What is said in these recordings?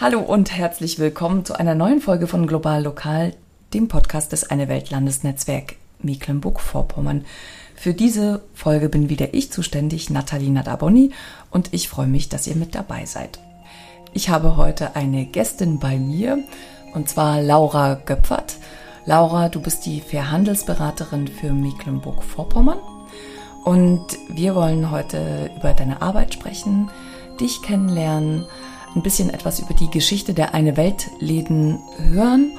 Hallo und herzlich willkommen zu einer neuen Folge von Global Lokal, dem Podcast des Eine Welt Landesnetzwerk Mecklenburg-Vorpommern. Für diese Folge bin wieder ich zuständig, Nathalie Nadaboni, und ich freue mich, dass ihr mit dabei seid. Ich habe heute eine Gästin bei mir, und zwar Laura Göpfert. Laura, du bist die Fairhandelsberaterin für Mecklenburg-Vorpommern. Und wir wollen heute über deine Arbeit sprechen, dich kennenlernen, ein bisschen etwas über die Geschichte der Eine Welt-Läden hören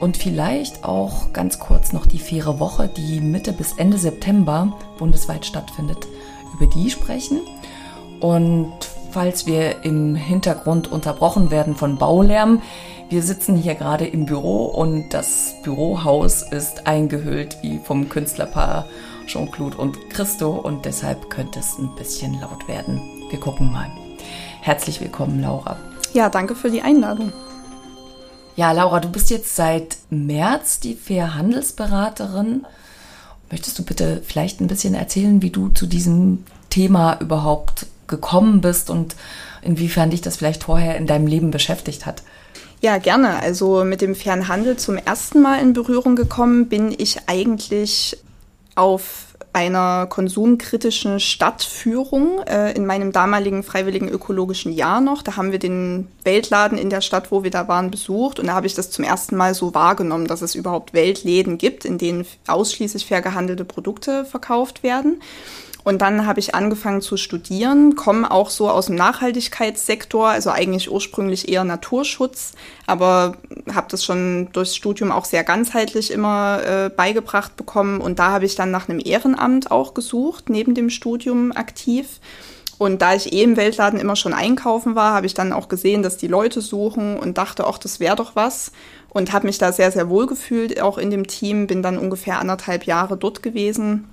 und vielleicht auch ganz kurz noch die faire Woche, die Mitte bis Ende September bundesweit stattfindet, über die sprechen. Und falls wir im Hintergrund unterbrochen werden von Baulärm, wir sitzen hier gerade im Büro und das Bürohaus ist eingehüllt wie vom Künstlerpaar Jean-Claude und Christo und deshalb könnte es ein bisschen laut werden. Wir gucken mal. Herzlich willkommen, Laura. Ja, danke für die Einladung. Ja, Laura, du bist jetzt seit März die Fair Handelsberaterin. Möchtest du bitte vielleicht ein bisschen erzählen, wie du zu diesem Thema überhaupt gekommen bist und inwiefern dich das vielleicht vorher in deinem Leben beschäftigt hat? Ja, gerne. Also mit dem fairen Handel zum ersten Mal in Berührung gekommen bin ich eigentlich auf einer konsumkritischen Stadtführung äh, in meinem damaligen freiwilligen ökologischen Jahr noch. Da haben wir den Weltladen in der Stadt, wo wir da waren, besucht und da habe ich das zum ersten Mal so wahrgenommen, dass es überhaupt Weltläden gibt, in denen ausschließlich fair gehandelte Produkte verkauft werden. Und dann habe ich angefangen zu studieren, komme auch so aus dem Nachhaltigkeitssektor, also eigentlich ursprünglich eher Naturschutz, aber habe das schon durchs Studium auch sehr ganzheitlich immer äh, beigebracht bekommen. Und da habe ich dann nach einem Ehrenamt auch gesucht, neben dem Studium aktiv. Und da ich eh im Weltladen immer schon einkaufen war, habe ich dann auch gesehen, dass die Leute suchen und dachte, ach, das wäre doch was. Und habe mich da sehr, sehr wohl gefühlt, auch in dem Team. Bin dann ungefähr anderthalb Jahre dort gewesen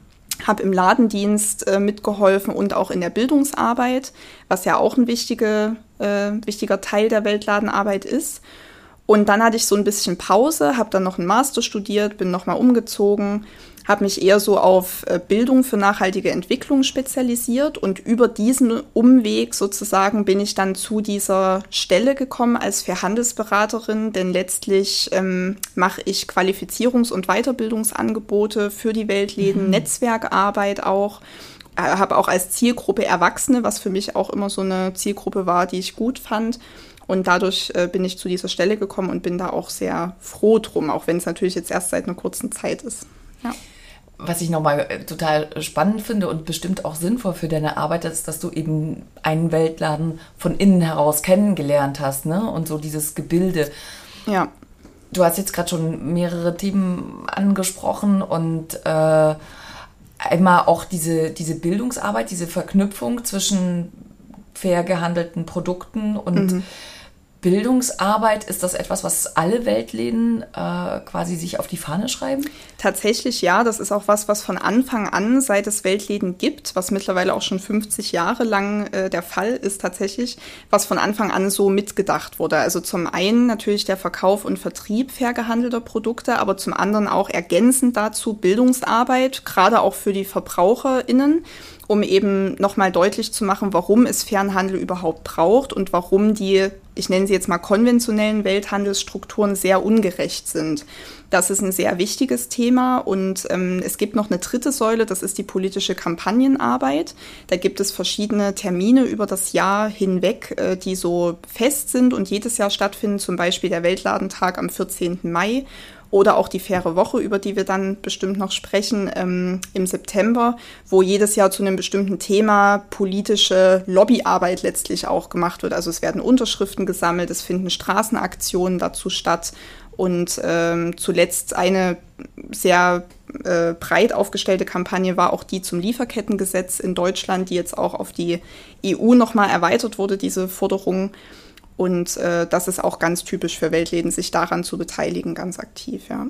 habe im Ladendienst äh, mitgeholfen und auch in der Bildungsarbeit, was ja auch ein wichtige, äh, wichtiger Teil der Weltladenarbeit ist. Und dann hatte ich so ein bisschen Pause, habe dann noch einen Master studiert, bin nochmal umgezogen habe mich eher so auf äh, Bildung für nachhaltige Entwicklung spezialisiert und über diesen Umweg sozusagen bin ich dann zu dieser Stelle gekommen als Verhandelsberaterin, denn letztlich ähm, mache ich Qualifizierungs- und Weiterbildungsangebote für die Weltläden, mhm. Netzwerkarbeit auch äh, habe auch als Zielgruppe Erwachsene, was für mich auch immer so eine Zielgruppe war, die ich gut fand. Und dadurch äh, bin ich zu dieser Stelle gekommen und bin da auch sehr froh drum, auch wenn es natürlich jetzt erst seit einer kurzen Zeit ist. Ja was ich nochmal äh, total spannend finde und bestimmt auch sinnvoll für deine Arbeit ist, dass du eben einen Weltladen von innen heraus kennengelernt hast, ne? Und so dieses Gebilde. Ja. Du hast jetzt gerade schon mehrere Themen angesprochen und äh, einmal auch diese, diese Bildungsarbeit, diese Verknüpfung zwischen fair gehandelten Produkten und mhm. Bildungsarbeit, ist das etwas, was alle Weltläden äh, quasi sich auf die Fahne schreiben? Tatsächlich ja, das ist auch was, was von Anfang an, seit es Weltläden gibt, was mittlerweile auch schon 50 Jahre lang äh, der Fall ist tatsächlich, was von Anfang an so mitgedacht wurde. Also zum einen natürlich der Verkauf und Vertrieb fair gehandelter Produkte, aber zum anderen auch ergänzend dazu Bildungsarbeit, gerade auch für die VerbraucherInnen um eben nochmal deutlich zu machen, warum es Fernhandel überhaupt braucht und warum die, ich nenne sie jetzt mal konventionellen Welthandelsstrukturen sehr ungerecht sind. Das ist ein sehr wichtiges Thema und ähm, es gibt noch eine dritte Säule, das ist die politische Kampagnenarbeit. Da gibt es verschiedene Termine über das Jahr hinweg, äh, die so fest sind und jedes Jahr stattfinden, zum Beispiel der Weltladentag am 14. Mai oder auch die faire Woche, über die wir dann bestimmt noch sprechen ähm, im September, wo jedes Jahr zu einem bestimmten Thema politische Lobbyarbeit letztlich auch gemacht wird. Also es werden Unterschriften gesammelt, es finden Straßenaktionen dazu statt und ähm, zuletzt eine sehr äh, breit aufgestellte Kampagne war auch die zum Lieferkettengesetz in Deutschland, die jetzt auch auf die EU nochmal erweitert wurde, diese Forderung. Und äh, das ist auch ganz typisch für Weltläden, sich daran zu beteiligen, ganz aktiv, ja.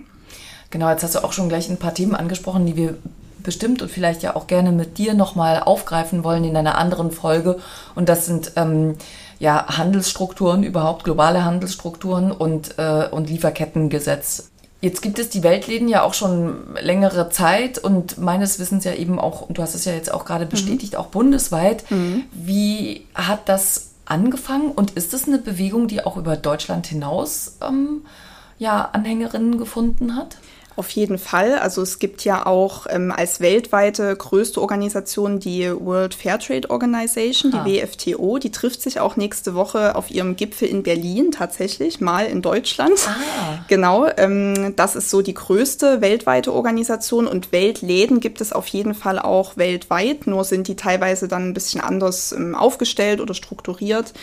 Genau, jetzt hast du auch schon gleich ein paar Themen angesprochen, die wir bestimmt und vielleicht ja auch gerne mit dir nochmal aufgreifen wollen in einer anderen Folge. Und das sind ähm, ja Handelsstrukturen, überhaupt globale Handelsstrukturen und, äh, und Lieferkettengesetz. Jetzt gibt es die Weltläden ja auch schon längere Zeit und meines Wissens ja eben auch, und du hast es ja jetzt auch gerade mhm. bestätigt, mhm. auch bundesweit. Mhm. Wie hat das angefangen und ist es eine Bewegung, die auch über Deutschland hinaus ähm, ja, Anhängerinnen gefunden hat? Auf jeden Fall. Also es gibt ja auch ähm, als weltweite größte Organisation die World Fair Trade Organization, die ah. WFTO. Die trifft sich auch nächste Woche auf ihrem Gipfel in Berlin tatsächlich, mal in Deutschland. Ah. Genau. Ähm, das ist so die größte weltweite Organisation und Weltläden gibt es auf jeden Fall auch weltweit. Nur sind die teilweise dann ein bisschen anders ähm, aufgestellt oder strukturiert.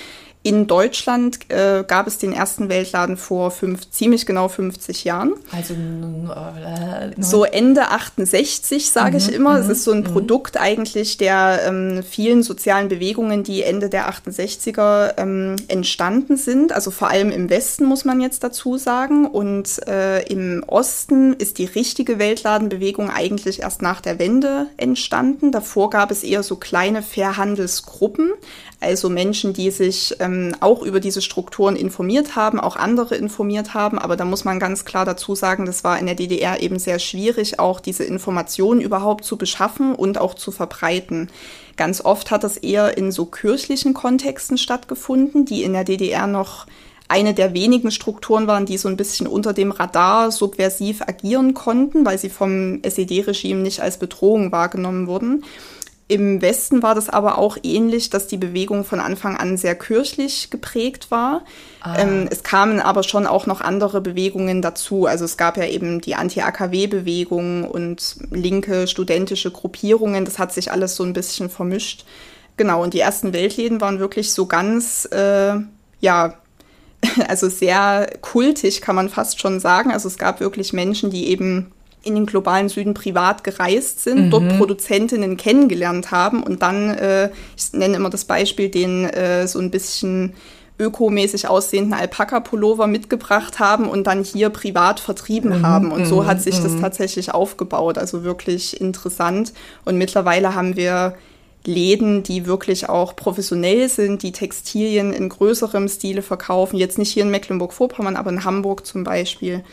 In Deutschland äh, gab es den ersten Weltladen vor fünf, ziemlich genau 50 Jahren. Also äh, so Ende 68, sage mhm, ich immer. Mhm, es ist so ein mhm. Produkt eigentlich der ähm, vielen sozialen Bewegungen, die Ende der 68er ähm, entstanden sind. Also vor allem im Westen muss man jetzt dazu sagen. Und äh, im Osten ist die richtige Weltladenbewegung eigentlich erst nach der Wende entstanden. Davor gab es eher so kleine Fairhandelsgruppen, also Menschen, die sich ähm, auch über diese Strukturen informiert haben, auch andere informiert haben. Aber da muss man ganz klar dazu sagen, das war in der DDR eben sehr schwierig, auch diese Informationen überhaupt zu beschaffen und auch zu verbreiten. Ganz oft hat das eher in so kirchlichen Kontexten stattgefunden, die in der DDR noch eine der wenigen Strukturen waren, die so ein bisschen unter dem Radar subversiv agieren konnten, weil sie vom SED-Regime nicht als Bedrohung wahrgenommen wurden. Im Westen war das aber auch ähnlich, dass die Bewegung von Anfang an sehr kirchlich geprägt war. Ah. Ähm, es kamen aber schon auch noch andere Bewegungen dazu. Also es gab ja eben die Anti-AKW-Bewegung und linke studentische Gruppierungen. Das hat sich alles so ein bisschen vermischt. Genau, und die ersten Weltläden waren wirklich so ganz, äh, ja, also sehr kultig, kann man fast schon sagen. Also es gab wirklich Menschen, die eben in den globalen Süden privat gereist sind, mhm. dort Produzentinnen kennengelernt haben und dann, äh, ich nenne immer das Beispiel, den äh, so ein bisschen ökomäßig aussehenden Alpaka-Pullover mitgebracht haben und dann hier privat vertrieben mhm. haben. Und so hat sich das mhm. tatsächlich aufgebaut. Also wirklich interessant. Und mittlerweile haben wir Läden, die wirklich auch professionell sind, die Textilien in größerem Stile verkaufen. Jetzt nicht hier in Mecklenburg-Vorpommern, aber in Hamburg zum Beispiel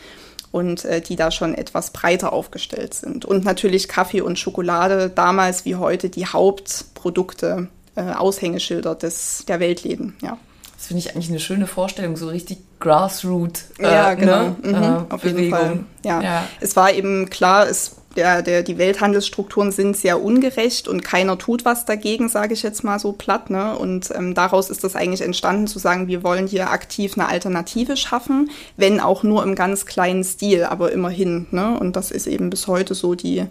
und äh, die da schon etwas breiter aufgestellt sind. Und natürlich Kaffee und Schokolade, damals wie heute die Hauptprodukte, äh, Aushängeschilder des, der Weltläden, ja. Das finde ich eigentlich eine schöne Vorstellung, so richtig Grassroot. Äh, ja, genau. Ne? Mhm, äh, auf Bewegung. jeden Fall. Ja. ja. Es war eben klar, es der, der, die Welthandelsstrukturen sind sehr ungerecht und keiner tut was dagegen, sage ich jetzt mal so platt. Ne? Und ähm, daraus ist das eigentlich entstanden, zu sagen, wir wollen hier aktiv eine Alternative schaffen, wenn auch nur im ganz kleinen Stil, aber immerhin. Ne? Und das ist eben bis heute so die,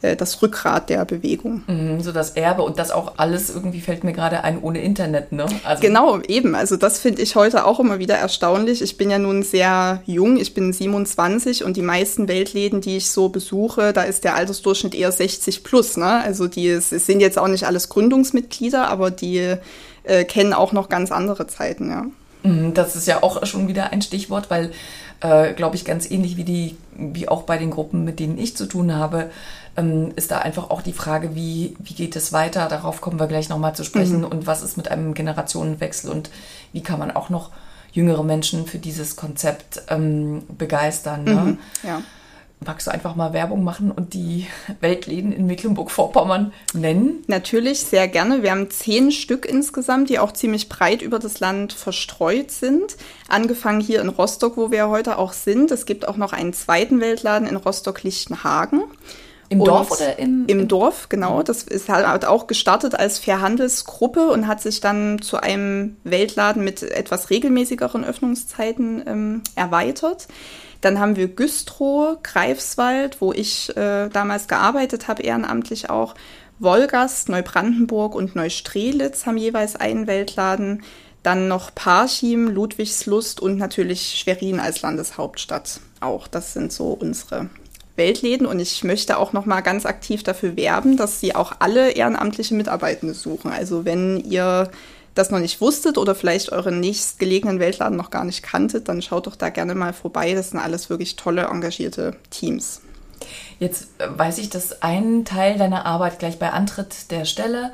das Rückgrat der Bewegung. Mhm, so das Erbe und das auch alles irgendwie fällt mir gerade ein ohne Internet, ne? Also genau, eben. Also das finde ich heute auch immer wieder erstaunlich. Ich bin ja nun sehr jung, ich bin 27 und die meisten Weltläden, die ich so besuche, da ist der Altersdurchschnitt eher 60 plus, ne? Also die es sind jetzt auch nicht alles Gründungsmitglieder, aber die äh, kennen auch noch ganz andere Zeiten, ja. Mhm, das ist ja auch schon wieder ein Stichwort, weil, äh, glaube ich, ganz ähnlich wie die, wie auch bei den Gruppen, mit denen ich zu tun habe, ähm, ist da einfach auch die Frage, wie, wie geht es weiter? Darauf kommen wir gleich nochmal zu sprechen. Mhm. Und was ist mit einem Generationenwechsel und wie kann man auch noch jüngere Menschen für dieses Konzept ähm, begeistern? Ne? Mhm, ja. Magst du einfach mal Werbung machen und die Weltläden in Mecklenburg-Vorpommern nennen? Natürlich, sehr gerne. Wir haben zehn Stück insgesamt, die auch ziemlich breit über das Land verstreut sind. Angefangen hier in Rostock, wo wir heute auch sind. Es gibt auch noch einen zweiten Weltladen in Rostock-Lichtenhagen. Im Dorf oder im? Im Dorf, genau. Das ist halt auch gestartet als Fairhandelsgruppe und hat sich dann zu einem Weltladen mit etwas regelmäßigeren Öffnungszeiten ähm, erweitert. Dann haben wir Güstrow, Greifswald, wo ich äh, damals gearbeitet habe, ehrenamtlich auch. Wolgast, Neubrandenburg und Neustrelitz haben jeweils einen Weltladen. Dann noch Parchim, Ludwigslust und natürlich Schwerin als Landeshauptstadt auch. Das sind so unsere Weltläden und ich möchte auch noch mal ganz aktiv dafür werben, dass sie auch alle ehrenamtliche Mitarbeitende suchen. Also wenn ihr das noch nicht wusstet oder vielleicht euren nächstgelegenen Weltladen noch gar nicht kanntet, dann schaut doch da gerne mal vorbei. Das sind alles wirklich tolle, engagierte Teams. Jetzt äh, weiß ich, dass ein Teil deiner Arbeit gleich bei Antritt der Stelle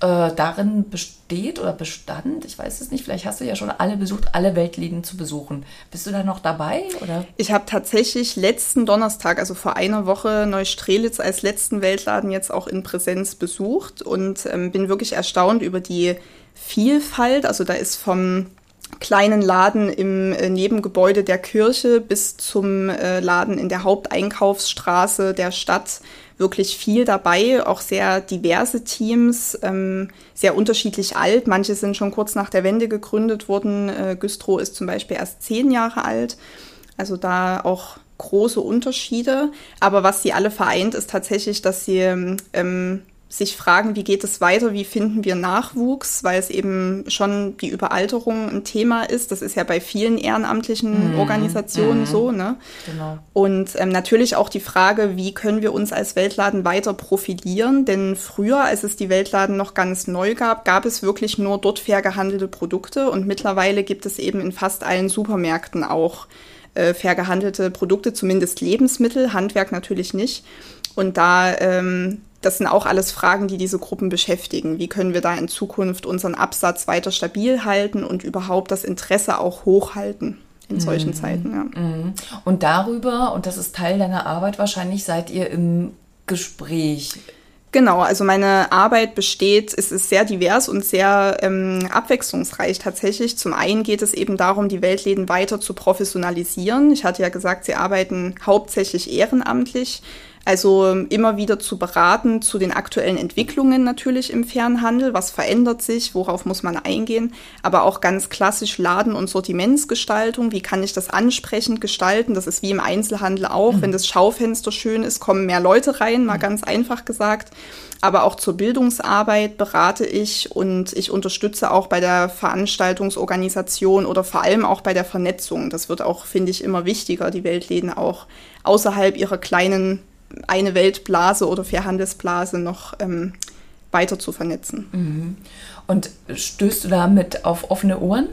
äh, darin besteht oder bestand, ich weiß es nicht, vielleicht hast du ja schon alle besucht, alle Weltläden zu besuchen. Bist du da noch dabei? Oder? Ich habe tatsächlich letzten Donnerstag, also vor einer Woche, Neustrelitz als letzten Weltladen jetzt auch in Präsenz besucht und ähm, bin wirklich erstaunt über die Vielfalt. Also da ist vom kleinen Laden im äh, Nebengebäude der Kirche bis zum äh, Laden in der Haupteinkaufsstraße der Stadt wirklich viel dabei, auch sehr diverse Teams, ähm, sehr unterschiedlich alt. Manche sind schon kurz nach der Wende gegründet worden. Äh, Güstrow ist zum Beispiel erst zehn Jahre alt. Also da auch große Unterschiede. Aber was sie alle vereint, ist tatsächlich, dass sie ähm, sich fragen, wie geht es weiter, wie finden wir Nachwuchs, weil es eben schon die Überalterung ein Thema ist. Das ist ja bei vielen ehrenamtlichen mhm. Organisationen mhm. so. Ne? Genau. Und ähm, natürlich auch die Frage, wie können wir uns als Weltladen weiter profilieren? Denn früher, als es die Weltladen noch ganz neu gab, gab es wirklich nur dort fair gehandelte Produkte und mittlerweile gibt es eben in fast allen Supermärkten auch äh, fair gehandelte Produkte, zumindest Lebensmittel, Handwerk natürlich nicht. Und da ähm, das sind auch alles Fragen, die diese Gruppen beschäftigen. Wie können wir da in Zukunft unseren Absatz weiter stabil halten und überhaupt das Interesse auch hochhalten in solchen mhm. Zeiten? Ja. Mhm. Und darüber, und das ist Teil deiner Arbeit wahrscheinlich, seid ihr im Gespräch. Genau, also meine Arbeit besteht, es ist sehr divers und sehr ähm, abwechslungsreich tatsächlich. Zum einen geht es eben darum, die Weltläden weiter zu professionalisieren. Ich hatte ja gesagt, sie arbeiten hauptsächlich ehrenamtlich. Also ähm, immer wieder zu beraten zu den aktuellen Entwicklungen natürlich im Fernhandel. Was verändert sich? Worauf muss man eingehen? Aber auch ganz klassisch Laden- und Sortimentsgestaltung. Wie kann ich das ansprechend gestalten? Das ist wie im Einzelhandel auch. Mhm. Wenn das Schaufenster schön ist, kommen mehr Leute rein, mal mhm. ganz einfach gesagt. Aber auch zur Bildungsarbeit berate ich und ich unterstütze auch bei der Veranstaltungsorganisation oder vor allem auch bei der Vernetzung. Das wird auch, finde ich, immer wichtiger, die Weltläden auch außerhalb ihrer kleinen eine Weltblase oder Fairhandelsblase noch ähm, weiter zu vernetzen. Mhm. Und stößt du damit auf offene Ohren?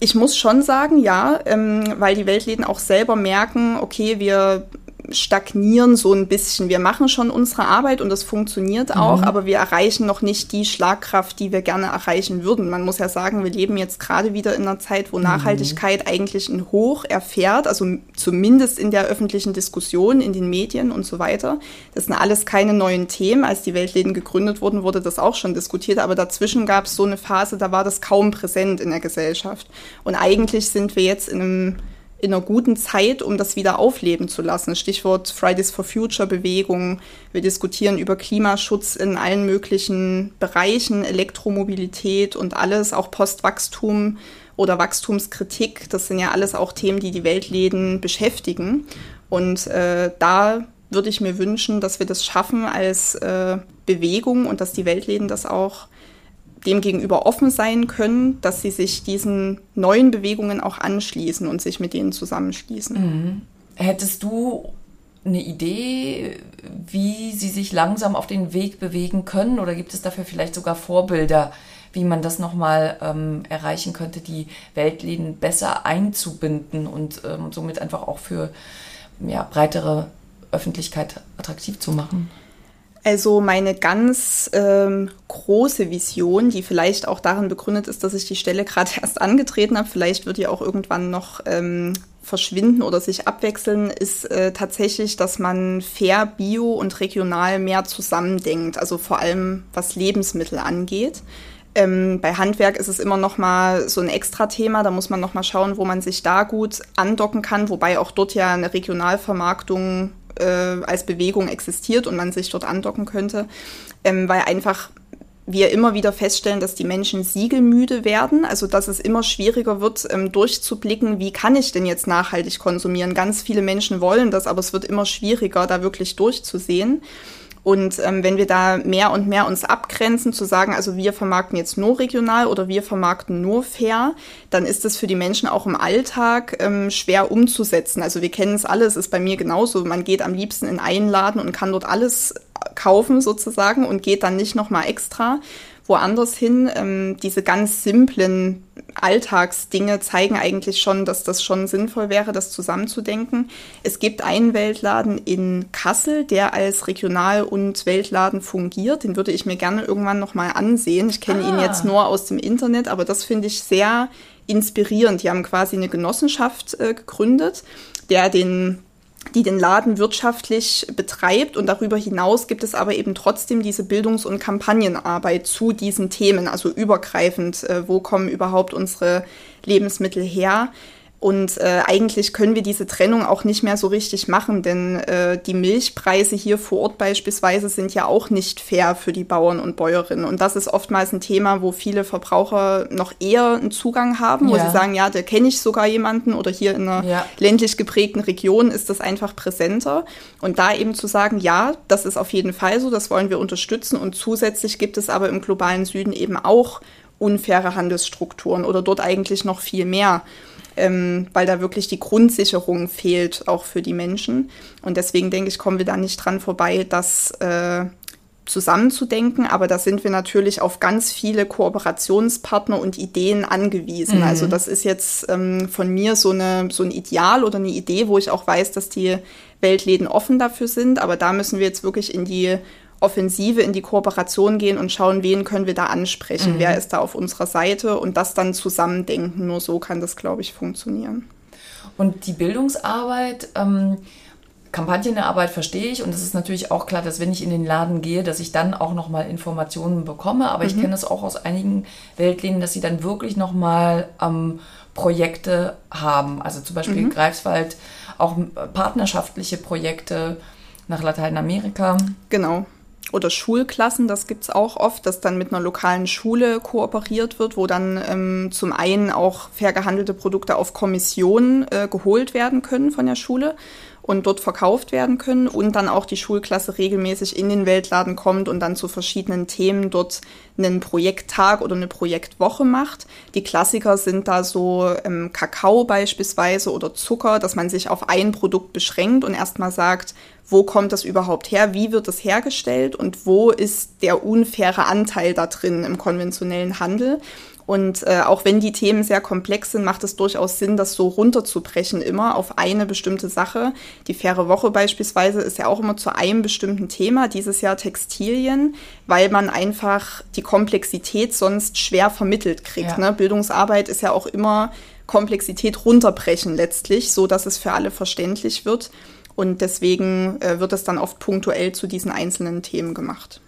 Ich muss schon sagen, ja, ähm, weil die Weltläden auch selber merken, okay, wir stagnieren so ein bisschen. Wir machen schon unsere Arbeit und das funktioniert auch, mhm. aber wir erreichen noch nicht die Schlagkraft, die wir gerne erreichen würden. Man muss ja sagen, wir leben jetzt gerade wieder in einer Zeit, wo mhm. Nachhaltigkeit eigentlich ein Hoch erfährt, also zumindest in der öffentlichen Diskussion, in den Medien und so weiter. Das sind alles keine neuen Themen. Als die Weltläden gegründet wurden, wurde das auch schon diskutiert, aber dazwischen gab es so eine Phase, da war das kaum präsent in der Gesellschaft. Und eigentlich sind wir jetzt in einem in einer guten Zeit, um das wieder aufleben zu lassen. Stichwort Fridays for Future Bewegung. Wir diskutieren über Klimaschutz in allen möglichen Bereichen, Elektromobilität und alles, auch Postwachstum oder Wachstumskritik. Das sind ja alles auch Themen, die die Weltläden beschäftigen. Und äh, da würde ich mir wünschen, dass wir das schaffen als äh, Bewegung und dass die Weltläden das auch dem gegenüber offen sein können, dass sie sich diesen neuen Bewegungen auch anschließen und sich mit denen zusammenschließen. Mhm. Hättest du eine Idee, wie sie sich langsam auf den Weg bewegen können? Oder gibt es dafür vielleicht sogar Vorbilder, wie man das nochmal ähm, erreichen könnte, die Weltläden besser einzubinden und ähm, somit einfach auch für ja, breitere Öffentlichkeit attraktiv zu machen? Also meine ganz ähm, große Vision, die vielleicht auch darin begründet ist, dass ich die Stelle gerade erst angetreten habe, vielleicht wird die auch irgendwann noch ähm, verschwinden oder sich abwechseln, ist äh, tatsächlich, dass man fair, bio und regional mehr zusammendenkt. Also vor allem was Lebensmittel angeht. Ähm, bei Handwerk ist es immer noch mal so ein Extra-Thema. Da muss man noch mal schauen, wo man sich da gut andocken kann. Wobei auch dort ja eine Regionalvermarktung äh, als Bewegung existiert und man sich dort andocken könnte, ähm, weil einfach wir immer wieder feststellen, dass die Menschen siegelmüde werden, also dass es immer schwieriger wird, ähm, durchzublicken, wie kann ich denn jetzt nachhaltig konsumieren. Ganz viele Menschen wollen das, aber es wird immer schwieriger, da wirklich durchzusehen. Und ähm, wenn wir da mehr und mehr uns abgrenzen, zu sagen, also wir vermarkten jetzt nur regional oder wir vermarkten nur fair, dann ist das für die Menschen auch im Alltag ähm, schwer umzusetzen. Also wir kennen es alle, es ist bei mir genauso. Man geht am liebsten in einen Laden und kann dort alles kaufen sozusagen und geht dann nicht nochmal extra woanders hin. Ähm, diese ganz simplen Alltagsdinge zeigen eigentlich schon, dass das schon sinnvoll wäre, das zusammenzudenken. Es gibt einen Weltladen in Kassel, der als Regional- und Weltladen fungiert. Den würde ich mir gerne irgendwann nochmal ansehen. Ich kenne ah. ihn jetzt nur aus dem Internet, aber das finde ich sehr inspirierend. Die haben quasi eine Genossenschaft äh, gegründet, der den die den Laden wirtschaftlich betreibt. Und darüber hinaus gibt es aber eben trotzdem diese Bildungs- und Kampagnenarbeit zu diesen Themen, also übergreifend, äh, wo kommen überhaupt unsere Lebensmittel her. Und äh, eigentlich können wir diese Trennung auch nicht mehr so richtig machen, denn äh, die Milchpreise hier vor Ort beispielsweise sind ja auch nicht fair für die Bauern und Bäuerinnen. Und das ist oftmals ein Thema, wo viele Verbraucher noch eher einen Zugang haben, wo ja. sie sagen, ja, da kenne ich sogar jemanden oder hier in einer ja. ländlich geprägten Region ist das einfach präsenter. Und da eben zu sagen, ja, das ist auf jeden Fall so, das wollen wir unterstützen. Und zusätzlich gibt es aber im globalen Süden eben auch unfaire Handelsstrukturen oder dort eigentlich noch viel mehr ähm, weil da wirklich die Grundsicherung fehlt, auch für die Menschen. Und deswegen denke ich, kommen wir da nicht dran vorbei, das äh, zusammenzudenken. Aber da sind wir natürlich auf ganz viele Kooperationspartner und Ideen angewiesen. Mhm. Also das ist jetzt ähm, von mir so, eine, so ein Ideal oder eine Idee, wo ich auch weiß, dass die Weltläden offen dafür sind. Aber da müssen wir jetzt wirklich in die Offensive in die Kooperation gehen und schauen, wen können wir da ansprechen, mhm. wer ist da auf unserer Seite und das dann zusammendenken. Nur so kann das, glaube ich, funktionieren. Und die Bildungsarbeit, ähm, Kampagnenarbeit verstehe ich und es ist natürlich auch klar, dass wenn ich in den Laden gehe, dass ich dann auch nochmal Informationen bekomme. Aber mhm. ich kenne es auch aus einigen Weltläden, dass sie dann wirklich nochmal ähm, Projekte haben. Also zum Beispiel mhm. Greifswald, auch partnerschaftliche Projekte nach Lateinamerika. Genau oder Schulklassen, das gibt es auch oft, dass dann mit einer lokalen Schule kooperiert wird, wo dann ähm, zum einen auch fair gehandelte Produkte auf Kommission äh, geholt werden können von der Schule und dort verkauft werden können und dann auch die Schulklasse regelmäßig in den Weltladen kommt und dann zu verschiedenen Themen dort einen Projekttag oder eine Projektwoche macht. Die Klassiker sind da so ähm, Kakao beispielsweise oder Zucker, dass man sich auf ein Produkt beschränkt und erstmal sagt, wo kommt das überhaupt her, wie wird es hergestellt und wo ist der unfaire Anteil da drin im konventionellen Handel. Und äh, auch wenn die Themen sehr komplex sind, macht es durchaus Sinn, das so runterzubrechen immer auf eine bestimmte Sache. Die faire Woche beispielsweise ist ja auch immer zu einem bestimmten Thema, dieses Jahr Textilien, weil man einfach die Komplexität sonst schwer vermittelt kriegt. Ja. Ne? Bildungsarbeit ist ja auch immer Komplexität runterbrechen letztlich, so dass es für alle verständlich wird. Und deswegen äh, wird es dann oft punktuell zu diesen einzelnen Themen gemacht.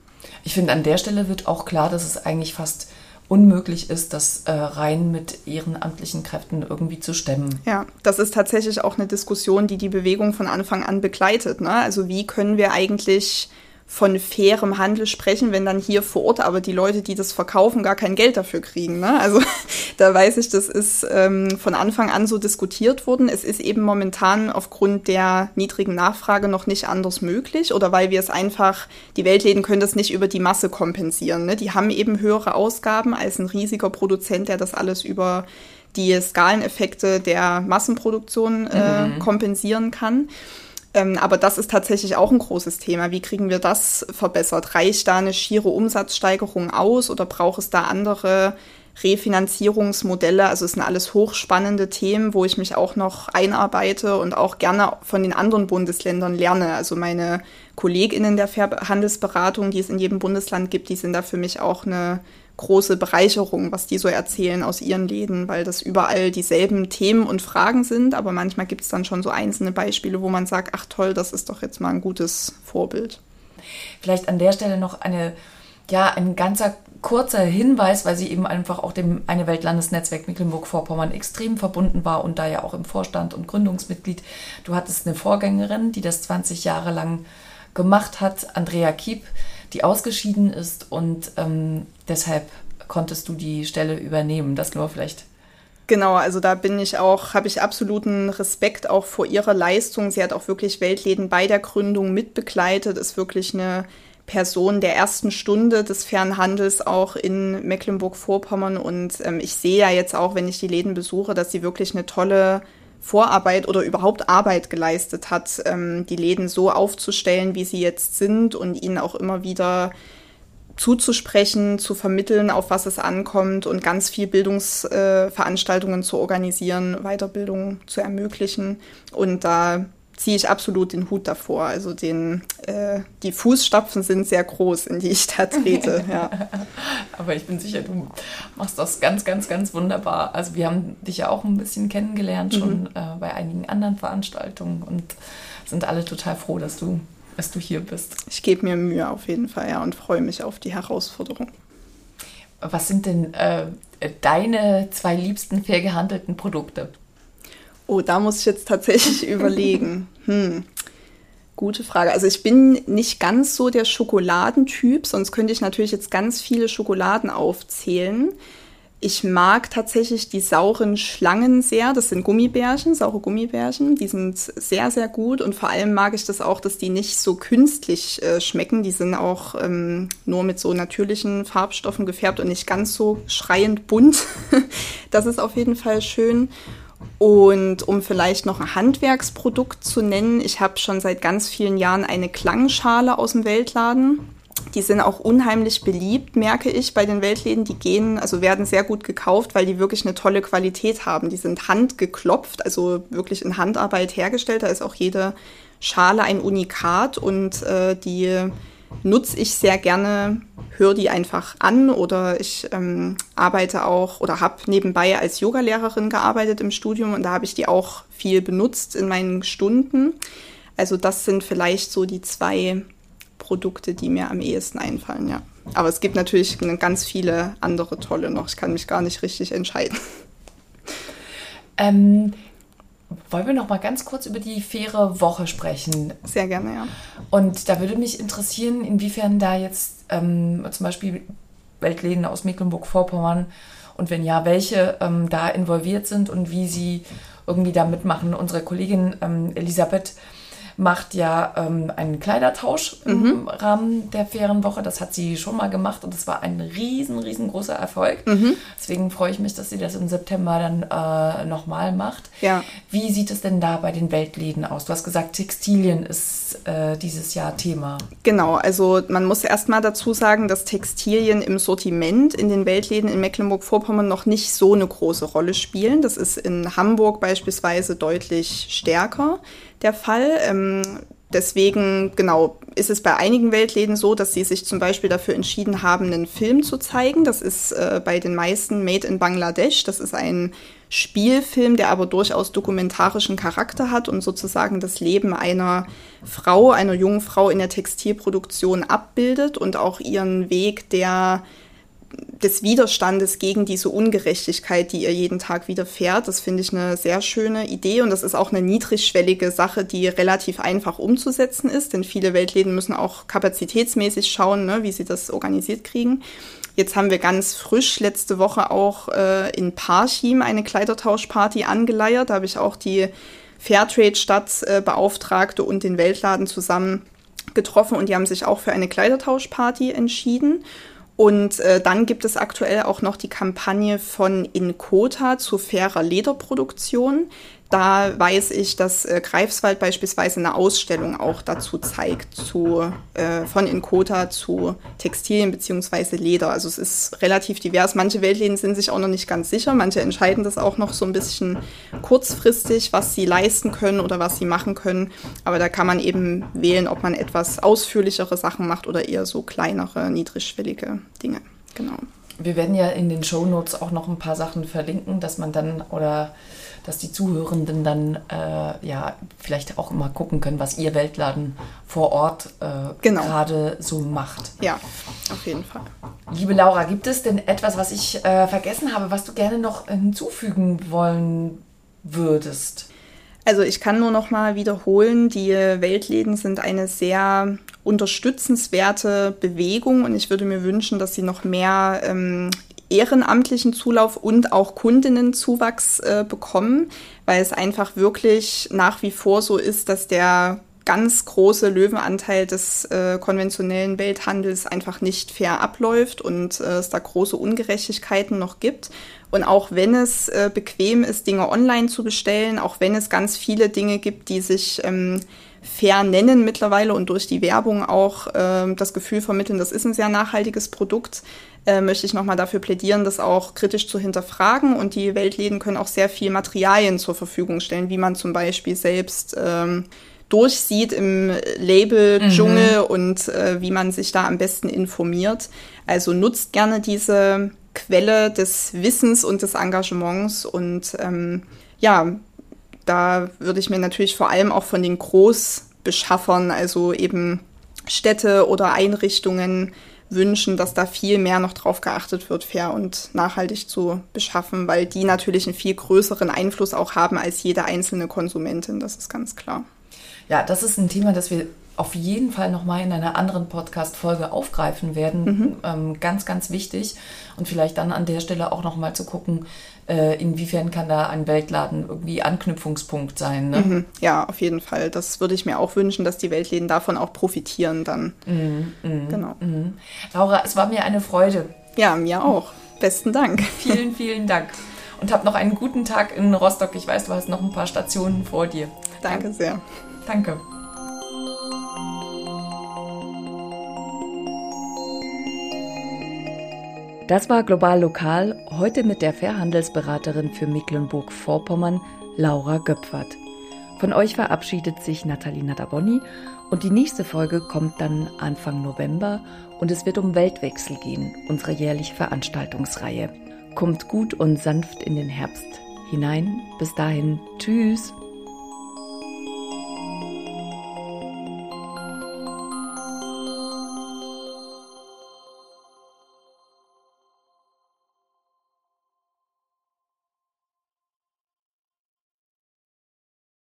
Ich finde, an der Stelle wird auch klar, dass es eigentlich fast unmöglich ist, das äh, rein mit ehrenamtlichen Kräften irgendwie zu stemmen. Ja, das ist tatsächlich auch eine Diskussion, die die Bewegung von Anfang an begleitet. Ne? Also wie können wir eigentlich von fairem Handel sprechen, wenn dann hier vor Ort aber die Leute, die das verkaufen, gar kein Geld dafür kriegen. Ne? Also da weiß ich, das ist ähm, von Anfang an so diskutiert worden. Es ist eben momentan aufgrund der niedrigen Nachfrage noch nicht anders möglich oder weil wir es einfach, die Weltläden können das nicht über die Masse kompensieren. Ne? Die haben eben höhere Ausgaben als ein riesiger Produzent, der das alles über die Skaleneffekte der Massenproduktion äh, mhm. kompensieren kann. Ähm, aber das ist tatsächlich auch ein großes Thema. Wie kriegen wir das verbessert? Reicht da eine schiere Umsatzsteigerung aus oder braucht es da andere Refinanzierungsmodelle? Also es sind alles hochspannende Themen, wo ich mich auch noch einarbeite und auch gerne von den anderen Bundesländern lerne. Also meine KollegInnen der Handelsberatung, die es in jedem Bundesland gibt, die sind da für mich auch eine große Bereicherung, was die so erzählen aus ihren Läden, weil das überall dieselben Themen und Fragen sind, aber manchmal gibt es dann schon so einzelne Beispiele, wo man sagt, ach toll, das ist doch jetzt mal ein gutes Vorbild. Vielleicht an der Stelle noch eine, ja, ein ganzer kurzer Hinweis, weil sie eben einfach auch dem Eine Welt Landesnetzwerk Mecklenburg-Vorpommern extrem verbunden war und da ja auch im Vorstand und Gründungsmitglied. Du hattest eine Vorgängerin, die das 20 Jahre lang gemacht hat, Andrea Kiep, die ausgeschieden ist und ähm, deshalb konntest du die Stelle übernehmen. Das nur vielleicht. Genau, also da bin ich auch, habe ich absoluten Respekt auch vor ihrer Leistung. Sie hat auch wirklich Weltläden bei der Gründung mitbegleitet, ist wirklich eine Person der ersten Stunde des Fernhandels auch in Mecklenburg-Vorpommern. Und ähm, ich sehe ja jetzt auch, wenn ich die Läden besuche, dass sie wirklich eine tolle Vorarbeit oder überhaupt Arbeit geleistet hat, ähm, die Läden so aufzustellen, wie sie jetzt sind und ihnen auch immer wieder zuzusprechen, zu vermitteln, auf was es ankommt und ganz viel Bildungsveranstaltungen äh, zu organisieren, Weiterbildung zu ermöglichen. Und da ziehe ich absolut den Hut davor. Also den, äh, die Fußstapfen sind sehr groß, in die ich da trete. ja. Aber ich bin sicher, du machst das ganz, ganz, ganz wunderbar. Also wir haben dich ja auch ein bisschen kennengelernt schon mhm. äh, bei einigen anderen Veranstaltungen und sind alle total froh, dass du, dass du hier bist. Ich gebe mir Mühe auf jeden Fall, ja, und freue mich auf die Herausforderung. Was sind denn äh, deine zwei liebsten fair gehandelten Produkte? Oh, da muss ich jetzt tatsächlich überlegen. Hm. Gute Frage. Also ich bin nicht ganz so der Schokoladentyp, sonst könnte ich natürlich jetzt ganz viele Schokoladen aufzählen. Ich mag tatsächlich die sauren Schlangen sehr. Das sind Gummibärchen, saure Gummibärchen. Die sind sehr, sehr gut. Und vor allem mag ich das auch, dass die nicht so künstlich äh, schmecken. Die sind auch ähm, nur mit so natürlichen Farbstoffen gefärbt und nicht ganz so schreiend bunt. das ist auf jeden Fall schön. Und um vielleicht noch ein Handwerksprodukt zu nennen, ich habe schon seit ganz vielen Jahren eine Klangschale aus dem Weltladen. Die sind auch unheimlich beliebt, merke ich, bei den Weltläden. Die gehen, also werden sehr gut gekauft, weil die wirklich eine tolle Qualität haben. Die sind handgeklopft, also wirklich in Handarbeit hergestellt. Da ist auch jede Schale ein Unikat und äh, die nutze ich sehr gerne, höre die einfach an oder ich ähm, arbeite auch oder habe nebenbei als Yogalehrerin gearbeitet im Studium und da habe ich die auch viel benutzt in meinen Stunden. Also das sind vielleicht so die zwei Produkte, die mir am ehesten einfallen, ja. Aber es gibt natürlich ganz viele andere tolle noch. Ich kann mich gar nicht richtig entscheiden. Ähm, wollen wir noch mal ganz kurz über die faire Woche sprechen? Sehr gerne, ja. Und da würde mich interessieren, inwiefern da jetzt ähm, zum Beispiel Weltläden aus Mecklenburg-Vorpommern und wenn ja, welche ähm, da involviert sind und wie sie irgendwie da mitmachen. Unsere Kollegin ähm, Elisabeth macht ja ähm, einen Kleidertausch im mhm. Rahmen der Ferienwoche. Das hat sie schon mal gemacht und das war ein riesen, riesengroßer Erfolg. Mhm. Deswegen freue ich mich, dass sie das im September dann äh, nochmal macht. Ja. Wie sieht es denn da bei den Weltläden aus? Du hast gesagt, Textilien ist äh, dieses Jahr Thema. Genau, also man muss erstmal dazu sagen, dass Textilien im Sortiment in den Weltläden in Mecklenburg-Vorpommern noch nicht so eine große Rolle spielen. Das ist in Hamburg beispielsweise deutlich stärker der Fall. Ähm, deswegen, genau, ist es bei einigen Weltläden so, dass sie sich zum Beispiel dafür entschieden haben, einen Film zu zeigen. Das ist äh, bei den meisten Made in Bangladesch. Das ist ein Spielfilm, der aber durchaus dokumentarischen Charakter hat und sozusagen das Leben einer Frau, einer jungen Frau in der Textilproduktion abbildet und auch ihren Weg der des Widerstandes gegen diese Ungerechtigkeit, die ihr jeden Tag widerfährt. Das finde ich eine sehr schöne Idee und das ist auch eine niedrigschwellige Sache, die relativ einfach umzusetzen ist, denn viele Weltläden müssen auch kapazitätsmäßig schauen, ne, wie sie das organisiert kriegen. Jetzt haben wir ganz frisch letzte Woche auch äh, in Parchim eine Kleidertauschparty angeleiert. Da habe ich auch die Fairtrade-Stadtbeauftragte äh, und den Weltladen zusammen getroffen und die haben sich auch für eine Kleidertauschparty entschieden. Und äh, dann gibt es aktuell auch noch die Kampagne von Inkota zu fairer Lederproduktion. Da weiß ich, dass äh, Greifswald beispielsweise eine Ausstellung auch dazu zeigt, zu, äh, von Inkota zu Textilien beziehungsweise Leder. Also es ist relativ divers. Manche Weltläden sind sich auch noch nicht ganz sicher. Manche entscheiden das auch noch so ein bisschen kurzfristig, was sie leisten können oder was sie machen können. Aber da kann man eben wählen, ob man etwas ausführlichere Sachen macht oder eher so kleinere, niedrigschwellige Dinge. Genau. Wir werden ja in den Show Notes auch noch ein paar Sachen verlinken, dass man dann oder dass die Zuhörenden dann äh, ja vielleicht auch immer gucken können, was ihr Weltladen vor Ort äh, genau. gerade so macht. Ja, auf jeden Fall. Liebe Laura, gibt es denn etwas, was ich äh, vergessen habe, was du gerne noch hinzufügen wollen würdest? Also ich kann nur noch mal wiederholen, die Weltläden sind eine sehr unterstützenswerte Bewegung und ich würde mir wünschen, dass sie noch mehr ähm, ehrenamtlichen Zulauf und auch Kundinnenzuwachs äh, bekommen, weil es einfach wirklich nach wie vor so ist, dass der ganz große Löwenanteil des äh, konventionellen Welthandels einfach nicht fair abläuft und äh, es da große Ungerechtigkeiten noch gibt. Und auch wenn es äh, bequem ist, Dinge online zu bestellen, auch wenn es ganz viele Dinge gibt, die sich ähm, fair nennen mittlerweile und durch die Werbung auch äh, das Gefühl vermitteln, das ist ein sehr nachhaltiges Produkt, äh, möchte ich nochmal dafür plädieren, das auch kritisch zu hinterfragen. Und die Weltläden können auch sehr viel Materialien zur Verfügung stellen, wie man zum Beispiel selbst ähm, durchsieht im Label-Dschungel mhm. und äh, wie man sich da am besten informiert. Also nutzt gerne diese Quelle des Wissens und des Engagements und ähm, ja, da würde ich mir natürlich vor allem auch von den Großbeschaffern, also eben Städte oder Einrichtungen, wünschen, dass da viel mehr noch drauf geachtet wird, fair und nachhaltig zu beschaffen, weil die natürlich einen viel größeren Einfluss auch haben als jede einzelne Konsumentin, das ist ganz klar. Ja, das ist ein Thema, das wir auf jeden Fall nochmal in einer anderen Podcast-Folge aufgreifen werden. Mhm. Ähm, ganz, ganz wichtig. Und vielleicht dann an der Stelle auch nochmal zu gucken, äh, inwiefern kann da ein Weltladen irgendwie Anknüpfungspunkt sein. Ne? Mhm. Ja, auf jeden Fall. Das würde ich mir auch wünschen, dass die Weltläden davon auch profitieren dann. Mhm. mhm genau. Mhm. Laura, es war mir eine Freude. Ja, mir auch. Besten Dank. Vielen, vielen Dank. Und hab noch einen guten Tag in Rostock. Ich weiß, du hast noch ein paar Stationen vor dir. Danke sehr. Danke. Das war Global Lokal, heute mit der Fairhandelsberaterin für Mecklenburg-Vorpommern, Laura Göpfert. Von euch verabschiedet sich Nathalie Nadaboni und die nächste Folge kommt dann Anfang November und es wird um Weltwechsel gehen, unsere jährliche Veranstaltungsreihe. Kommt gut und sanft in den Herbst hinein. Bis dahin, tschüss.